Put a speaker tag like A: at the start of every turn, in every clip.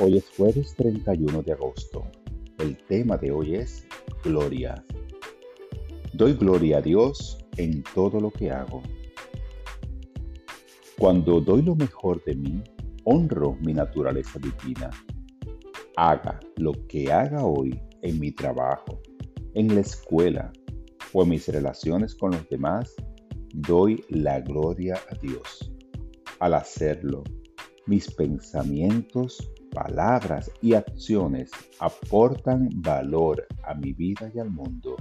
A: Hoy es jueves 31 de agosto. El tema de hoy es Gloria. Doy gloria a Dios en todo lo que hago. Cuando doy lo mejor de mí, honro mi naturaleza divina. Haga lo que haga hoy en mi trabajo, en la escuela o en mis relaciones con los demás, doy la gloria a Dios. Al hacerlo, mis pensamientos, palabras y acciones aportan valor a mi vida y al mundo.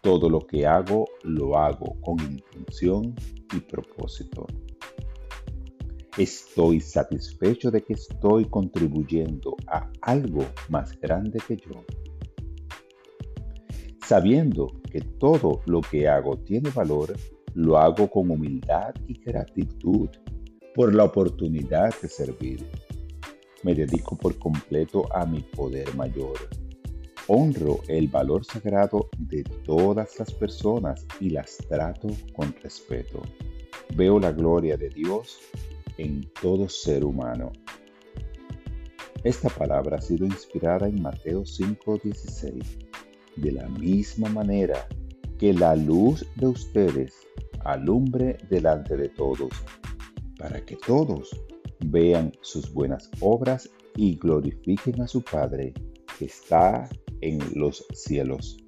A: Todo lo que hago lo hago con intención y propósito. Estoy satisfecho de que estoy contribuyendo a algo más grande que yo. Sabiendo que todo lo que hago tiene valor, lo hago con humildad y gratitud por la oportunidad de servir. Me dedico por completo a mi poder mayor. Honro el valor sagrado de todas las personas y las trato con respeto. Veo la gloria de Dios en todo ser humano. Esta palabra ha sido inspirada en Mateo 5:16. De la misma manera que la luz de ustedes alumbre delante de todos, para que todos vean sus buenas obras y glorifiquen a su Padre que está en los cielos.